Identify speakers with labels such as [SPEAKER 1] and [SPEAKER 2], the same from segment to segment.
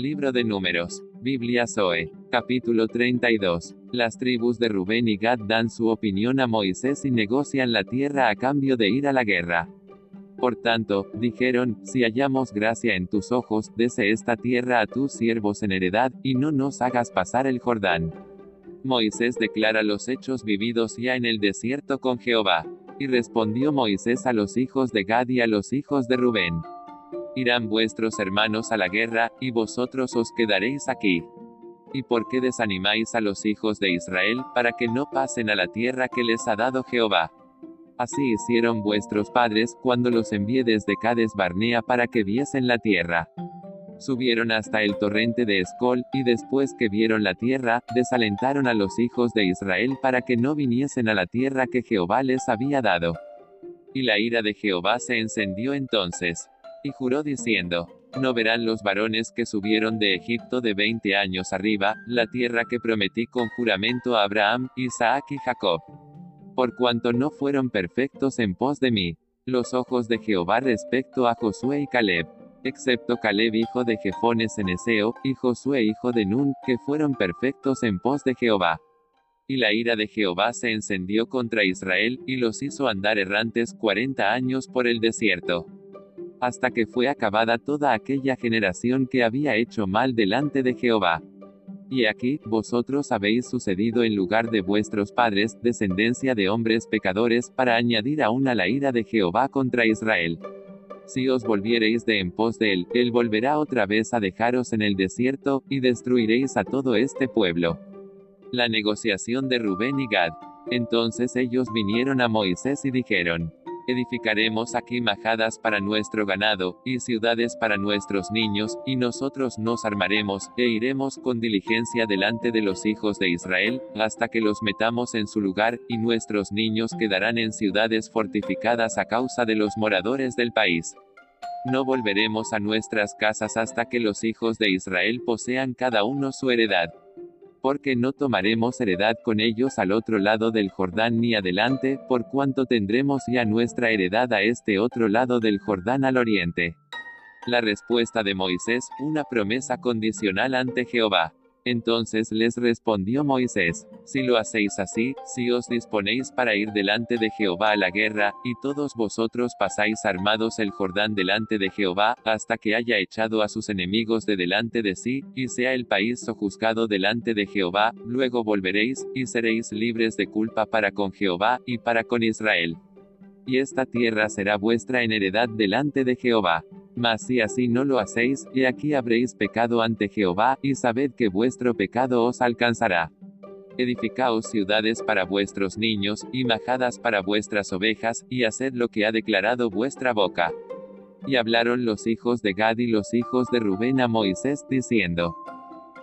[SPEAKER 1] Libro de Números. Biblia Zoe. Capítulo 32. Las tribus de Rubén y Gad dan su opinión a Moisés y negocian la tierra a cambio de ir a la guerra. Por tanto, dijeron, si hallamos gracia en tus ojos, dese esta tierra a tus siervos en heredad, y no nos hagas pasar el Jordán. Moisés declara los hechos vividos ya en el desierto con Jehová. Y respondió Moisés a los hijos de Gad y a los hijos de Rubén. Irán vuestros hermanos a la guerra, y vosotros os quedaréis aquí. ¿Y por qué desanimáis a los hijos de Israel, para que no pasen a la tierra que les ha dado Jehová? Así hicieron vuestros padres, cuando los envié desde Cades Barnea para que viesen la tierra. Subieron hasta el torrente de Escol, y después que vieron la tierra, desalentaron a los hijos de Israel para que no viniesen a la tierra que Jehová les había dado. Y la ira de Jehová se encendió entonces. Y juró diciendo, no verán los varones que subieron de Egipto de veinte años arriba, la tierra que prometí con juramento a Abraham, Isaac y Jacob. Por cuanto no fueron perfectos en pos de mí, los ojos de Jehová respecto a Josué y Caleb, excepto Caleb hijo de Jefones en Eseo, y Josué hijo de Nun, que fueron perfectos en pos de Jehová. Y la ira de Jehová se encendió contra Israel, y los hizo andar errantes cuarenta años por el desierto hasta que fue acabada toda aquella generación que había hecho mal delante de Jehová. Y aquí, vosotros habéis sucedido en lugar de vuestros padres, descendencia de hombres pecadores, para añadir aún a la ira de Jehová contra Israel. Si os volviereis de en pos de él, él volverá otra vez a dejaros en el desierto, y destruiréis a todo este pueblo. La negociación de Rubén y Gad. Entonces ellos vinieron a Moisés y dijeron, Edificaremos aquí majadas para nuestro ganado, y ciudades para nuestros niños, y nosotros nos armaremos, e iremos con diligencia delante de los hijos de Israel, hasta que los metamos en su lugar, y nuestros niños quedarán en ciudades fortificadas a causa de los moradores del país. No volveremos a nuestras casas hasta que los hijos de Israel posean cada uno su heredad porque no tomaremos heredad con ellos al otro lado del Jordán ni adelante, por cuanto tendremos ya nuestra heredad a este otro lado del Jordán al oriente. La respuesta de Moisés, una promesa condicional ante Jehová. Entonces les respondió Moisés, Si lo hacéis así, si os disponéis para ir delante de Jehová a la guerra, y todos vosotros pasáis armados el Jordán delante de Jehová, hasta que haya echado a sus enemigos de delante de sí, y sea el país sojuzgado delante de Jehová, luego volveréis, y seréis libres de culpa para con Jehová, y para con Israel. Y esta tierra será vuestra en heredad delante de Jehová. Mas si así no lo hacéis, y aquí habréis pecado ante Jehová, y sabed que vuestro pecado os alcanzará. Edificaos ciudades para vuestros niños, y majadas para vuestras ovejas, y haced lo que ha declarado vuestra boca. Y hablaron los hijos de Gad y los hijos de Rubén a Moisés, diciendo,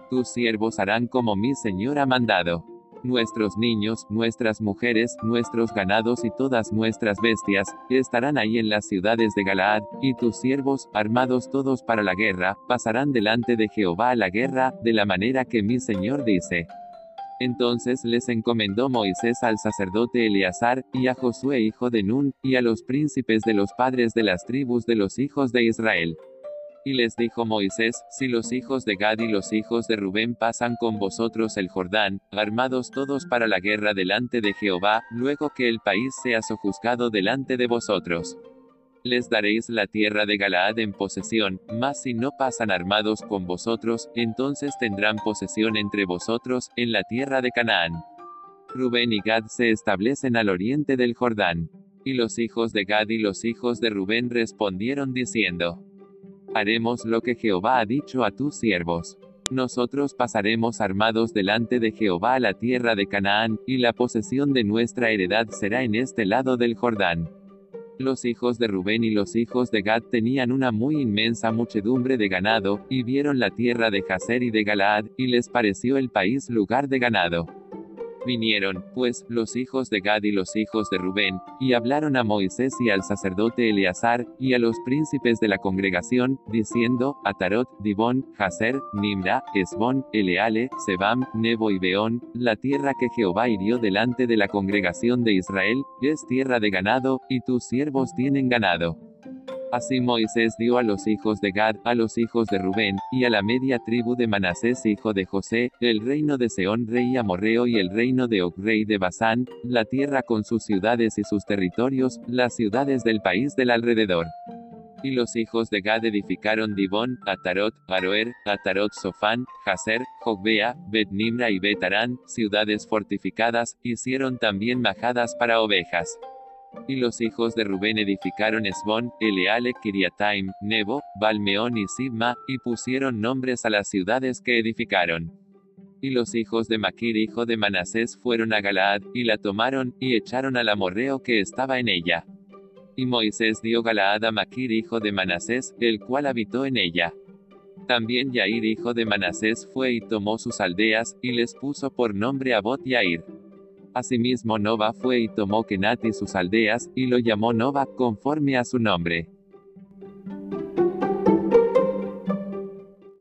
[SPEAKER 1] Tus siervos harán como mi Señor ha mandado nuestros niños, nuestras mujeres, nuestros ganados y todas nuestras bestias, estarán ahí en las ciudades de Galaad, y tus siervos, armados todos para la guerra, pasarán delante de Jehová a la guerra, de la manera que mi Señor dice. Entonces les encomendó Moisés al sacerdote Eleazar, y a Josué hijo de Nun, y a los príncipes de los padres de las tribus de los hijos de Israel. Y les dijo Moisés, si los hijos de Gad y los hijos de Rubén pasan con vosotros el Jordán, armados todos para la guerra delante de Jehová, luego que el país sea sojuzgado delante de vosotros. Les daréis la tierra de Galaad en posesión, mas si no pasan armados con vosotros, entonces tendrán posesión entre vosotros, en la tierra de Canaán. Rubén y Gad se establecen al oriente del Jordán. Y los hijos de Gad y los hijos de Rubén respondieron diciendo, haremos lo que Jehová ha dicho a tus siervos. Nosotros pasaremos armados delante de Jehová a la tierra de Canaán, y la posesión de nuestra heredad será en este lado del Jordán. Los hijos de Rubén y los hijos de Gad tenían una muy inmensa muchedumbre de ganado, y vieron la tierra de Jaser y de Galaad, y les pareció el país lugar de ganado. Vinieron, pues, los hijos de Gad y los hijos de Rubén, y hablaron a Moisés y al sacerdote Eleazar, y a los príncipes de la congregación, diciendo, Atarot, Dibón, Jaser, Nimra, Esbón, Eleale, Sebam, Nebo y Beón, la tierra que Jehová hirió delante de la congregación de Israel, es tierra de ganado, y tus siervos tienen ganado. Así Moisés dio a los hijos de Gad, a los hijos de Rubén, y a la media tribu de Manasés hijo de José, el reino de Seón rey amorreo y el reino de Og rey de Basán, la tierra con sus ciudades y sus territorios, las ciudades del país del alrededor. Y los hijos de Gad edificaron Dibón, Atarot, Aroer, Atarot Sofán, Jaser, Jogbea, Bet Nimra y Bet Arán, ciudades fortificadas, hicieron también majadas para ovejas. Y los hijos de Rubén edificaron Esbón, Eleale, Kiriataim, Nebo, Balmeón y Sibma, y pusieron nombres a las ciudades que edificaron. Y los hijos de Maquir hijo de Manasés fueron a Galaad, y la tomaron, y echaron al amorreo que estaba en ella. Y Moisés dio Galaad a Maquir hijo de Manasés, el cual habitó en ella. También Yair hijo de Manasés fue y tomó sus aldeas, y les puso por nombre Abot Yair. Asimismo Nova fue y tomó Kenat y sus aldeas, y lo llamó Nova, conforme a su nombre.